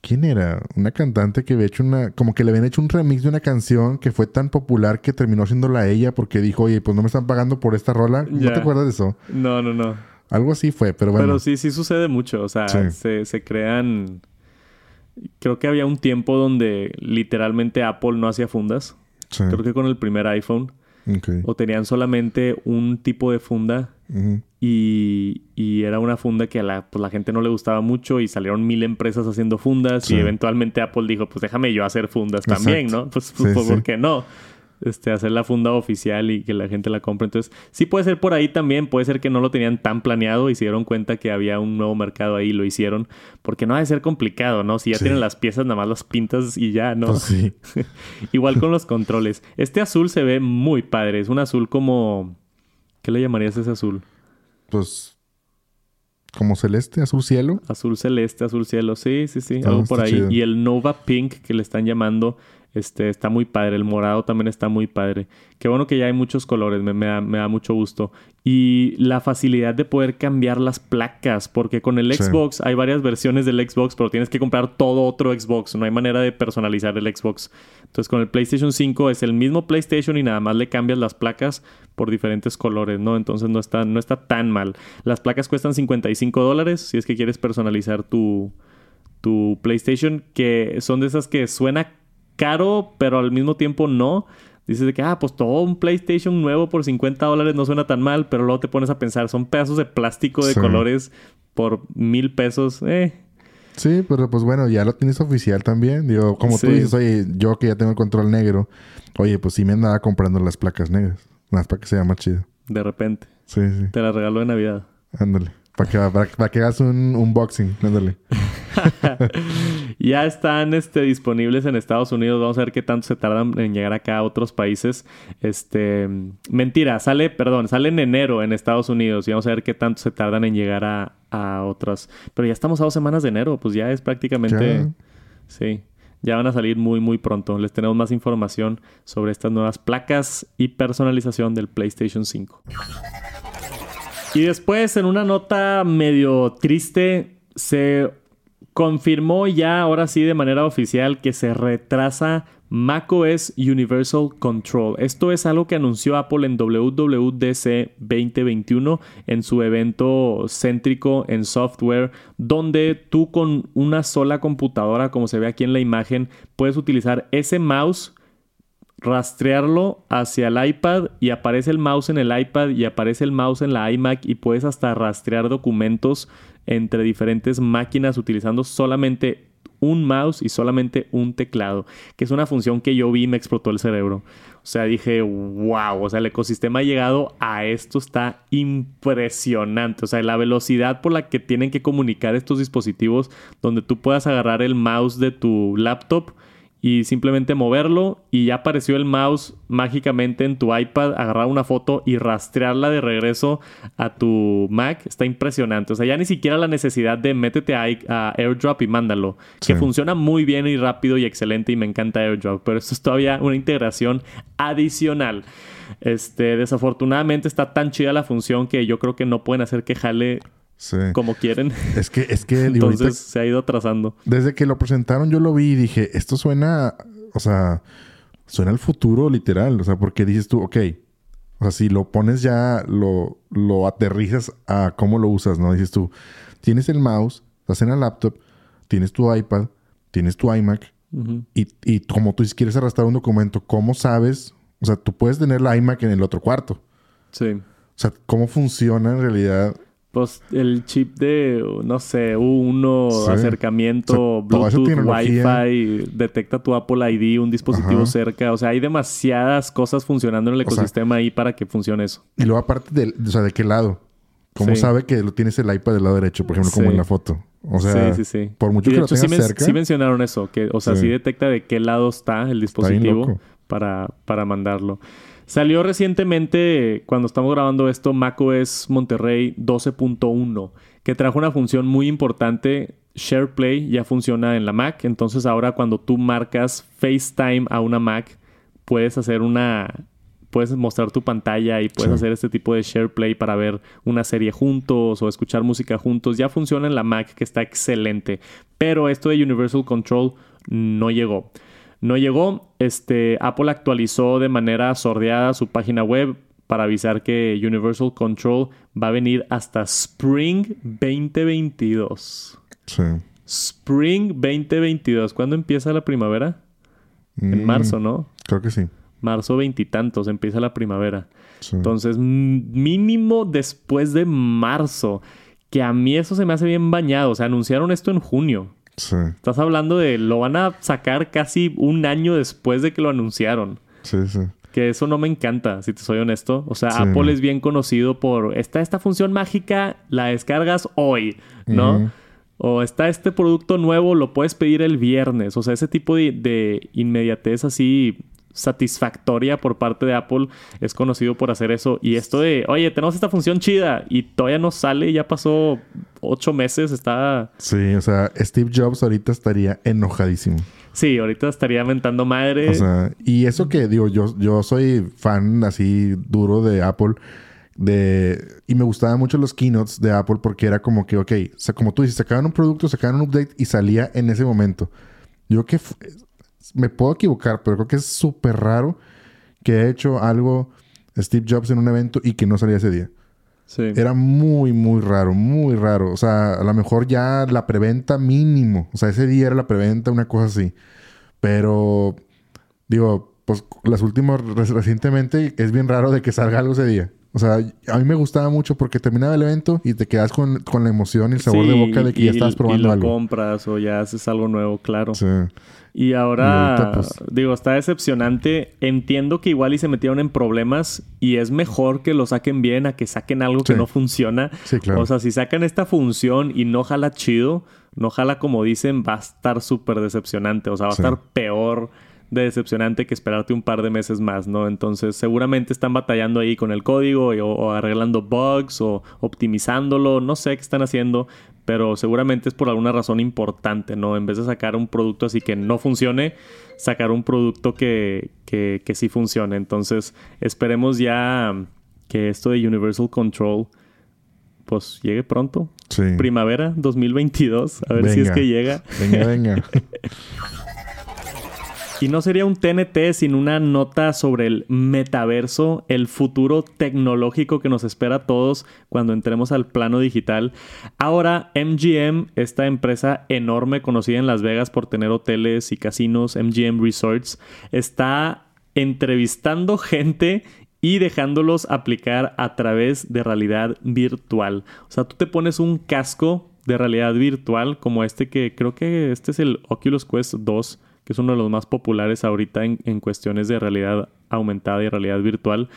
¿quién era? Una cantante que había hecho una, como que le habían hecho un remix de una canción que fue tan popular que terminó siéndola ella porque dijo, oye, pues no me están pagando por esta rola. ¿No te acuerdas de eso? No, no, no. Algo así fue, pero bueno. Pero sí, sí sucede mucho. O sea, se, se crean. Creo que había un tiempo donde literalmente Apple no hacía fundas. Creo que con el primer iPhone. O tenían solamente un tipo de funda. y, y, era una funda que a la, pues, la gente no le gustaba mucho. Y salieron mil empresas haciendo fundas. Y eventualmente Apple dijo: Pues déjame yo hacer fundas también, ¿no? Pues, pues ¿por qué no? Este, hacer la funda oficial y que la gente la compre. Entonces, sí puede ser por ahí también, puede ser que no lo tenían tan planeado y se dieron cuenta que había un nuevo mercado ahí y lo hicieron, porque no ha de ser complicado, ¿no? Si ya tienen las piezas, nada más las pintas y ya, ¿no? Pues sí. Igual con los controles. Este azul se ve muy padre, es un azul como... ¿Qué le llamarías ese azul? Pues como celeste, azul cielo. Azul celeste, azul cielo, sí, sí, sí, ah, algo por ahí. Y el Nova Pink que le están llamando este, está muy padre. El morado también está muy padre. Qué bueno que ya hay muchos colores. Me, da, mucho gusto. Y la facilidad de poder cambiar las placas. Porque con el Xbox hay varias versiones del Xbox, pero tienes que comprar todo otro Xbox. No hay manera de personalizar el Xbox. Entonces con el PlayStation 5 es el mismo PlayStation y nada más le cambias las placas por diferentes colores, ¿no? Entonces no está, no está tan mal. Las placas cuestan 55 dólares si es que quieres personalizar tu, tu PlayStation. Que son de esas que suena caro, pero al mismo tiempo no. Dices de que, ah, pues todo un PlayStation nuevo por 50 dólares no suena tan mal, pero luego te pones a pensar, son pedazos de plástico de colores por mil pesos, eh. Sí, pero pues bueno, ya lo tienes oficial también. Digo, como tú dices, oye, yo que ya tengo el control negro, oye, pues sí me andaba comprando las placas negras. Las para que sea más chido. De repente. Sí, sí. Te la regaló de Navidad. Ándale. Para que, para, que hagas un unboxing, ándale. ya están este, disponibles en Estados Unidos. Vamos a ver qué tanto se tardan en llegar acá a otros países. Este, mentira, sale, perdón, sale en enero en Estados Unidos y vamos a ver qué tanto se tardan en llegar a, a otras. Pero ya estamos a dos semanas de enero, pues ya es prácticamente. Sí. Ya van a salir muy, muy pronto. Les tenemos más información sobre estas nuevas placas y personalización del PlayStation 5. Y después, en una nota medio triste, se confirmó ya, ahora sí, de manera oficial, que se retrasa macOS Universal Control. Esto es algo que anunció Apple en WWDC 2021 en su evento céntrico en software, donde tú con una sola computadora, como se ve aquí en la imagen, puedes utilizar ese mouse rastrearlo hacia el iPad y aparece el mouse en el iPad y aparece el mouse en la iMac y puedes hasta rastrear documentos entre diferentes máquinas utilizando solamente un mouse y solamente un teclado, que es una función que yo vi y me explotó el cerebro. O sea, dije, wow, o sea, el ecosistema ha llegado a esto, está impresionante. O sea, la velocidad por la que tienen que comunicar estos dispositivos, donde tú puedas agarrar el mouse de tu laptop y simplemente moverlo y ya apareció el mouse mágicamente en tu iPad, agarrar una foto y rastrearla de regreso a tu Mac. Está impresionante. O sea, ya ni siquiera la necesidad de métete a, AirDrop y mándalo. Que funciona muy bien y rápido y excelente y me encanta AirDrop. Pero esto es todavía una integración adicional. Este, desafortunadamente está tan chida la función que yo creo que no pueden hacer que jale como quieren. Es que, es que Entonces se ha ido atrasando. Desde que lo presentaron, yo lo vi y dije, esto suena, o sea, suena al futuro literal. O sea, porque dices tú, ok. O sea, si lo pones ya, lo, lo aterrizas a cómo lo usas, ¿no? Dices tú, tienes el mouse, estás en el laptop, tienes tu iPad, tienes tu iMac, y, y como tú quieres arrastrar un documento, ¿cómo sabes? O sea, tú puedes tener la iMac en el otro cuarto. Sí. O sea, ¿cómo funciona en realidad pues el chip de, no sé, U1, acercamiento, Bluetooth, Wi-Fi, detecta tu Apple ID, un dispositivo cerca. O sea, hay demasiadas cosas funcionando en el ecosistema ahí para que funcione eso. Y luego aparte de, o sea, ¿de qué lado? ¿Cómo sabe que lo tienes el iPad del lado derecho? Por ejemplo, como en la foto. O sea, por mucho que lo tengas sí cerca. Sí mencionaron eso. Que, o sea, sí. detecta de qué lado está el dispositivo para, para mandarlo. Salió recientemente, cuando estamos grabando esto, macOS Monterrey 12.1, que trajo una función muy importante SharePlay ya funciona en la Mac. Entonces ahora cuando tú marcas FaceTime a una Mac, puedes hacer una... Puedes mostrar tu pantalla y puedes hacer este tipo de SharePlay para ver una serie juntos o escuchar música juntos. Ya funciona en la Mac, que está excelente. Pero esto de Universal Control no llegó. No llegó. Este, Apple actualizó de manera sordeada su página web para avisar que Universal Control va a venir hasta Spring 2022. Sí. Spring 2022. ¿Cuándo empieza la primavera? en mm, marzo, ¿no? Creo que sí. Marzo veintitantos empieza la primavera. Entonces, mínimo después de marzo. Que a mí eso se me hace bien bañado. O sea, anunciaron esto en junio. Sí. Estás hablando de lo van a sacar casi un año después de que lo anunciaron. Sí, sí. Que eso no me encanta, si te soy honesto. O sea, Apple es bien conocido por esta, esta función mágica, la descargas hoy, ¿no? O está este producto nuevo, lo puedes pedir el viernes. O sea, ese tipo de, de inmediatez así satisfactoria por parte de Apple es conocido por hacer eso. Y esto de, oye, tenemos esta función chida y todavía no sale, ya pasó ocho meses, está... Sí, o sea, Steve Jobs ahorita estaría enojadísimo. Sí, ahorita estaría mentando madre. O sea, y eso que digo, yo, yo soy fan así duro de Apple. De, y me gustaban mucho los keynotes de Apple porque era como que, ok, o sea, como tú dices, sacaban un producto, sacaban un update y salía en ese momento. Yo que me puedo equivocar, pero creo que es súper raro que haya hecho algo Steve Jobs en un evento y que no salía ese día. Sí. Era muy, muy raro, muy raro. O sea, a lo mejor ya la preventa mínimo. O sea, ese día era la preventa, una cosa así. Pero, digo, pues las últimas recientemente es bien raro de que salga algo ese día. O sea, a mí me gustaba mucho porque terminaba el evento y te quedas con, la emoción y el sabor de boca de que ya estás probando y lo algo. compras o ya haces algo nuevo, claro. Sí. Y ahora, pues, digo, está decepcionante. Entiendo que igual y se metieron en problemas y es mejor que lo saquen bien a que saquen algo que no funciona. Sí, claro. O sea, si sacan esta función y no jala chido, no jala como dicen, va a estar súper decepcionante. O sea, va a estar peor de decepcionante que esperarte un par de meses más, ¿no? Entonces, seguramente están batallando ahí con el código o, arreglando bugs o optimizándolo, no sé qué están haciendo, pero seguramente es por alguna razón importante, ¿no? En vez de sacar un producto así que no funcione, sacar un producto que, que, que sí funcione. Entonces, esperemos ya que esto de Universal Control pues llegue pronto. Sí. Primavera 2022. A ver si es que llega. Venga, venga. Y no sería un TNT sin una nota sobre el metaverso, el futuro tecnológico que nos espera a todos cuando entremos al plano digital. Ahora MGM, esta empresa enorme conocida en Las Vegas por tener hoteles y casinos, MGM Resorts, está entrevistando gente y dejándolos aplicar a través de realidad virtual. O sea, tú te pones un casco de realidad virtual como este que creo que este es el Oculus Quest 2 que es uno de los más populares ahorita en, cuestiones de realidad aumentada y realidad virtual,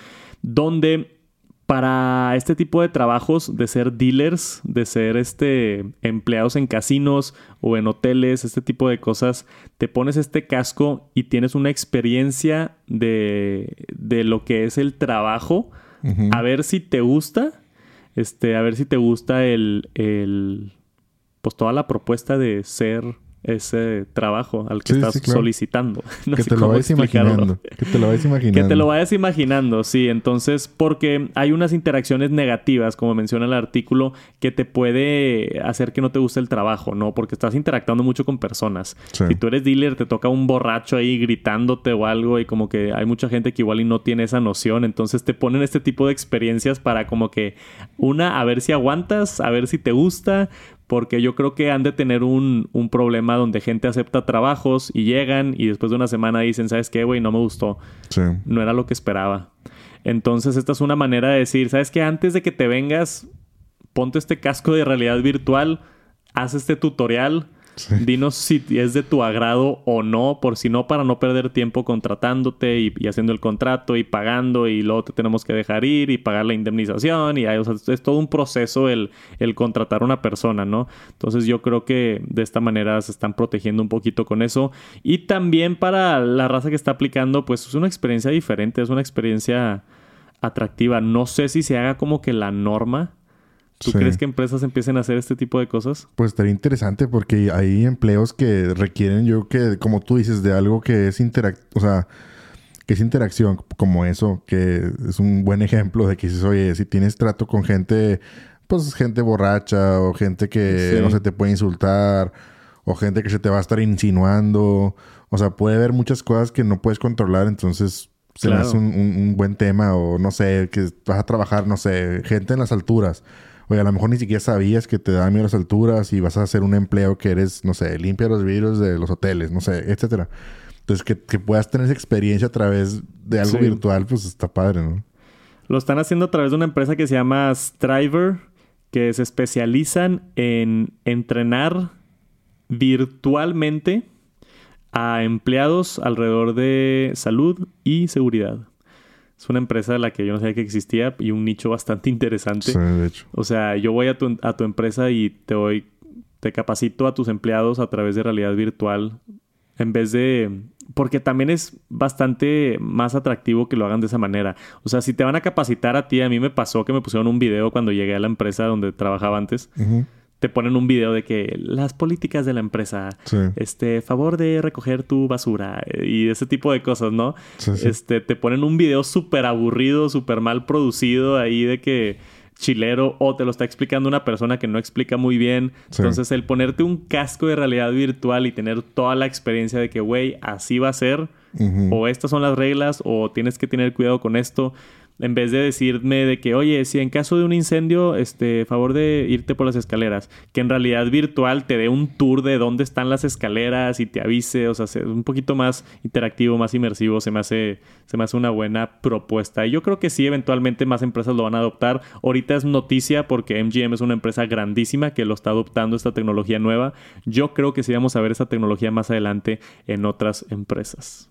donde para este tipo de trabajos de ser dealers, de ser este empleados en casinos o en hoteles, este tipo de cosas, te pones este casco y tienes una experiencia de, de lo que es el trabajo, a ver si te gusta, este, a ver si te gusta el, el, pues toda la propuesta de ser ese trabajo al que estás solicitando. que te lo vayas imaginando. Que te lo vayas imaginando. Que te lo vayas imaginando, sí. Entonces, porque hay unas interacciones negativas, como menciona el artículo, que te puede hacer que no te guste el trabajo, ¿no? Porque estás interactuando mucho con personas. Si tú eres dealer, te toca un borracho ahí gritándote o algo y como que hay mucha gente que igual y no tiene esa noción. Entonces te ponen este tipo de experiencias para como que, una, a ver si aguantas, a ver si te gusta, porque yo creo que han de tener un, problema donde gente acepta trabajos y llegan y después de una semana dicen, ¿sabes qué, güey? No me gustó. Sí. No era lo que esperaba. Entonces, esta es una manera de decir, ¿sabes qué? Antes de que te vengas, ponte este casco de realidad virtual, haz este tutorial Dinos si es de tu agrado o no, por si no, para no perder tiempo contratándote y, haciendo el contrato y pagando y luego te tenemos que dejar ir y pagar la indemnización y es todo un proceso el, el contratar a una persona, ¿no? Entonces yo creo que de esta manera se están protegiendo un poquito con eso y también para la raza que está aplicando, pues es una experiencia diferente, es una experiencia atractiva. No sé si se haga como que la norma, ¿Tú crees que empresas empiecen a hacer este tipo de cosas? Pues estaría interesante porque hay empleos que requieren, yo que, como tú dices, de algo que es interac o sea, que es interacción, como eso, que es un buen ejemplo de que dices, oye, si tienes trato con gente, pues gente borracha o gente que no se te puede insultar o gente que se te va a estar insinuando, o sea, puede haber muchas cosas que no puedes controlar, entonces se me hace un, buen tema o no sé, que vas a trabajar, no sé, gente en las alturas. Oye, a lo mejor ni siquiera sabías que te da miedo las alturas y vas a hacer un empleo que eres, no sé, limpia los vidrios de los hoteles, no sé, etcétera. Entonces, que, puedas tener esa experiencia a través de algo virtual, pues está padre, ¿no? Lo están haciendo a través de una empresa que se llama Striver, que se especializan en entrenar virtualmente a empleados alrededor de salud y seguridad. Es una empresa de la que yo no sabía que existía y un nicho bastante interesante. Sí, de hecho. O sea, yo voy a tu, a tu empresa y te doy, te capacito a tus empleados a través de realidad virtual en vez de... Porque también es bastante más atractivo que lo hagan de esa manera. O sea, si te van a capacitar a ti, a mí me pasó que me pusieron un video cuando llegué a la empresa donde trabajaba antes te ponen un video de que las políticas de la empresa, este, favor de recoger tu basura eh, y ese tipo de cosas, ¿no? Este, te ponen un video súper aburrido, súper mal producido ahí de que chilero o te lo está explicando una persona que no explica muy bien. Entonces, el ponerte un casco de realidad virtual y tener toda la experiencia de que, güey, así va a ser, o estas son las reglas, o tienes que tener cuidado con esto en vez de decirme de que, oye, si en caso de un incendio, este, favor de irte por las escaleras, que en realidad virtual te dé un tour de dónde están las escaleras y te avise, o sea, un poquito más interactivo, más inmersivo, se me hace, se me hace una buena propuesta. Y yo creo que sí, eventualmente más empresas lo van a adoptar. Ahorita es noticia porque MGM es una empresa grandísima que lo está adoptando esta tecnología nueva. Yo creo que sí vamos a ver esta tecnología más adelante en otras empresas.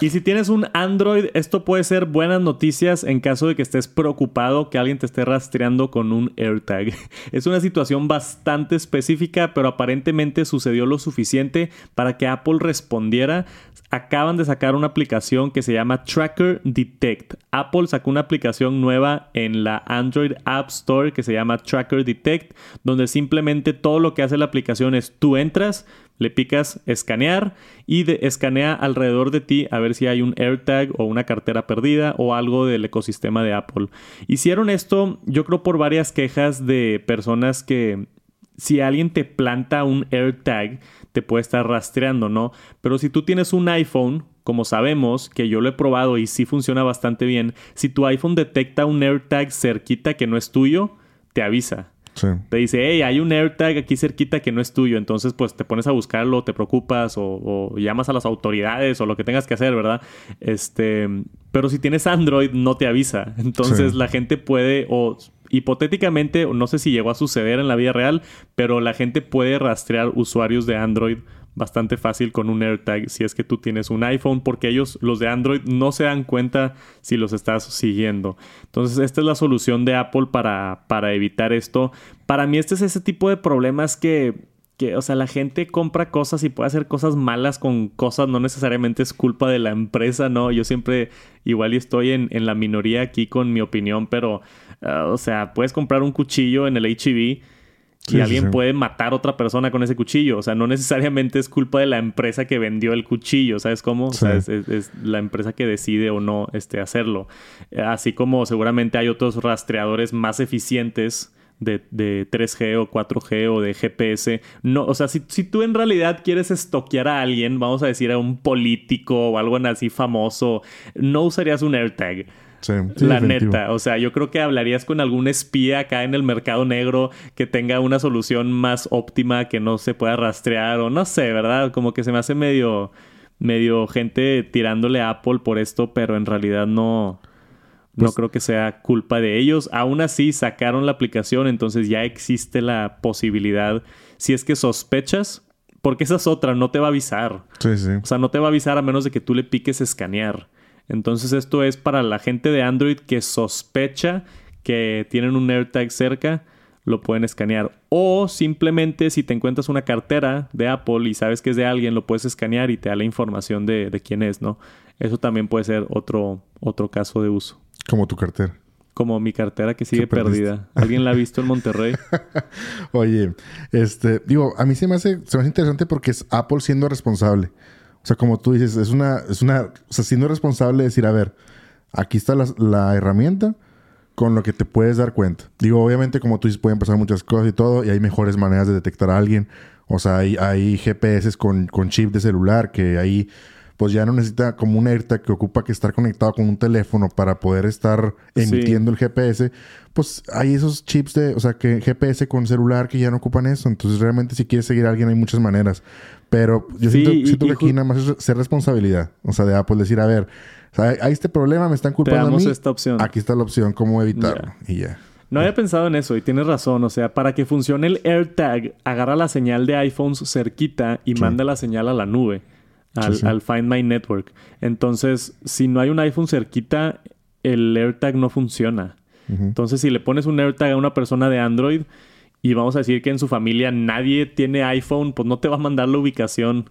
Y si tienes un Android, esto puede ser buenas noticias en caso de que estés preocupado que alguien te esté rastreando con un AirTag. Es una situación bastante específica, pero aparentemente sucedió lo suficiente para que Apple respondiera. Acaban de sacar una aplicación que se llama Tracker Detect. Apple sacó una aplicación nueva en la Android App Store que se llama Tracker Detect, donde simplemente todo lo que hace la aplicación es tú entras, le picas escanear y de, escanea alrededor de ti a ver si hay un AirTag o una cartera perdida o algo del ecosistema de Apple. Hicieron esto, yo creo, por varias quejas de personas que si alguien te planta un AirTag, te puede estar rastreando, ¿no? Pero si tú tienes un iPhone, como sabemos, que yo lo he probado y sí funciona bastante bien, si tu iPhone detecta un AirTag cerquita que no es tuyo, te avisa. Te dice, hey, hay un AirTag aquí cerquita que no es tuyo. Entonces, pues te pones a buscarlo, te preocupas o, llamas a las autoridades o lo que tengas que hacer, ¿verdad? Este, pero si tienes Android, no te avisa. Entonces, la gente puede, o hipotéticamente, no sé si llegó a suceder en la vida real, pero la gente puede rastrear usuarios de Android bastante fácil con un AirTag si es que tú tienes un iPhone, porque ellos, los de Android, no se dan cuenta si los estás siguiendo. Entonces, esta es la solución de Apple para, para evitar esto. Para mí, este es ese tipo de problemas que que, o sea, la gente compra cosas y puede hacer cosas malas con cosas, no necesariamente es culpa de la empresa, ¿no? Yo siempre igual y estoy en, en la minoría aquí con mi opinión, pero, ah, o sea, puedes comprar un cuchillo en el HEV y alguien puede matar a otra persona con ese cuchillo. O sea, no necesariamente es culpa de la empresa que vendió el cuchillo, ¿sabes cómo? O sea, es, la empresa que decide o no este, hacerlo. Así como seguramente hay otros rastreadores más eficientes de, 3G o 4G o de GPS. No, o sea, si, si, tú en realidad quieres estoquear a alguien, vamos a decir a un político o algo así famoso, no usarías un AirTag la neta. O sea, yo creo que hablarías con algún espía acá en el mercado negro que tenga una solución más óptima que no se pueda rastrear o no sé, ¿verdad? Como que se me hace medio, medio gente tirándole a Apple por esto, pero en realidad no. no pues creo que sea culpa de ellos. Aún así, sacaron la aplicación, entonces ya existe la posibilidad. Si es que sospechas, porque esa es otra, no te va a avisar. Sí, sí. O sea, no te va a avisar a menos de que tú le piques escanear. Entonces esto es para la gente de Android que sospecha que tienen un AirTag cerca, lo pueden escanear. O simplemente si te encuentras una cartera de Apple y sabes que es de alguien, lo puedes escanear y te da la información de, quién es, ¿no? Eso también puede ser otro, otro caso de uso. Como tu cartera. Como mi cartera que sigue perdida. ¿Alguien la ha visto en Monterrey? Oye, este, digo, a mí se me hace, se me hace interesante porque es Apple siendo responsable. O sea, como tú dices, es una, es una, o sea, siendo responsable de decir, a ver, aquí está la, la herramienta con lo que te puedes dar cuenta. Digo, obviamente, como tú dices, pueden pasar muchas cosas y todo, y hay mejores maneras de detectar a alguien. O sea, hay, hay GPS con, con chip de celular que ahí pues ya no necesita como un AirTag que ocupa que estar conectado con un teléfono para poder estar emitiendo el GPS. Pues hay esos chips de, o sea, que GPS con celular que ya no ocupan eso. Entonces, realmente, si quieres seguir a alguien, hay muchas maneras. Pero yo siento, que aquí nada más es ser responsabilidad. O sea, de Apple decir, a ver, hay este problema, me están culpando a mí. esta opción. Aquí está la opción, cómo evitarlo. Y ya. No había pensado en eso y tienes razón. O sea, para que funcione el AirTag, agarra la señal de iPhones cerquita y manda la señal a la nube al, Find My Network. Entonces, si no hay un iPhone cerquita, el AirTag no funciona. Entonces, si le pones un AirTag a una persona de Android y vamos a decir que en su familia nadie tiene iPhone, pues no te va a mandar la ubicación.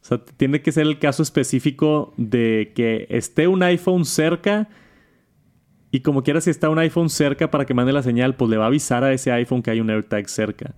O sea, tiene que ser el caso específico de que esté un iPhone cerca y como quiera si está un iPhone cerca para que mande la señal, pues le va a avisar a ese iPhone que hay un AirTag cerca.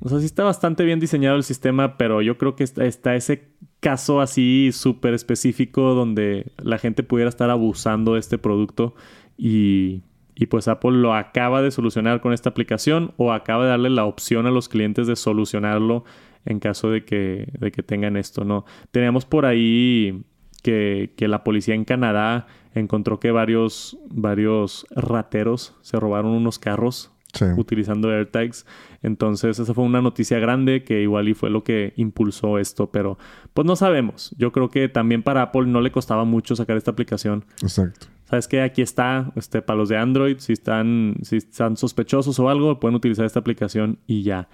O sea, sí está bastante bien diseñado el sistema, pero yo creo que está, ese caso así súper específico donde la gente pudiera estar abusando de este producto y, y, pues Apple lo acaba de solucionar con esta aplicación o acaba de darle la opción a los clientes de solucionarlo en caso de que, de que tengan esto, ¿no? Teníamos por ahí que, que la policía en Canadá encontró que varios, varios rateros se robaron unos carros utilizando AirTags. Entonces, esa fue una noticia grande que igual y fue lo que impulsó esto, pero pues no sabemos. Yo creo que también para Apple no le costaba mucho sacar esta aplicación. Exacto. Sabes que aquí está, este, para los de Android, si están, si están sospechosos o algo, pueden utilizar esta aplicación y ya.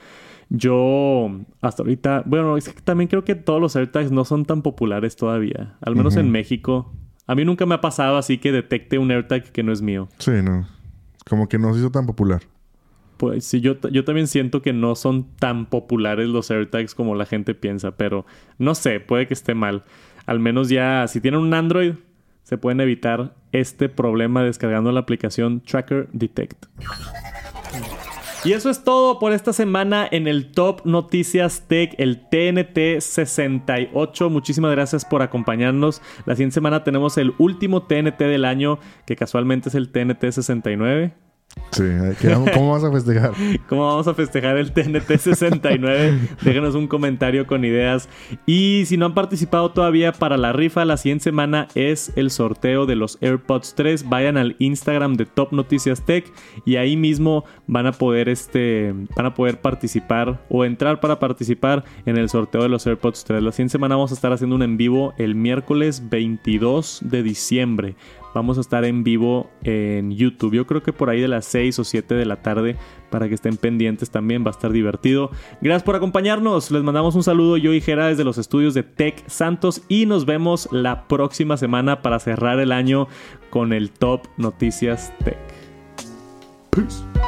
Yo hasta ahorita, bueno, es que también creo que todos los AirTags no son tan populares todavía, al menos en México. A mí nunca me ha pasado así que detecte un AirTag que no es mío. Sí, no. Como que no se hizo tan popular. Pues sí, yo, yo también siento que no son tan populares los AirTags como la gente piensa, pero no sé, puede que esté mal. Al menos ya, si tienen un Android, se pueden evitar este problema descargando la aplicación Tracker Detect. Y eso es todo por esta semana en el Top Noticias Tech, el TNT 68. Muchísimas gracias por acompañarnos. La siguiente semana tenemos el último TNT del año, que casualmente es el TNT 69. Sí, ¿cómo vamos a festejar? ¿Cómo vamos a festejar el TNT 69? Déjenos un comentario con ideas. Y si no han participado todavía para la rifa, la siguiente semana es el sorteo de los AirPods 3. Vayan al Instagram de Top Noticias Tech y ahí mismo van a poder, este, van a poder participar o entrar para participar en el sorteo de los AirPods 3. La siguiente semana vamos a estar haciendo un en vivo el miércoles 22 de diciembre vamos a estar en vivo en YouTube. Yo creo que por ahí de las 6 o 7 de la tarde para que estén pendientes también, va a estar divertido. Gracias por acompañarnos, les mandamos un saludo yo y Jera desde los estudios de Tech Santos y nos vemos la próxima semana para cerrar el año con el Top Noticias Tech. Peace.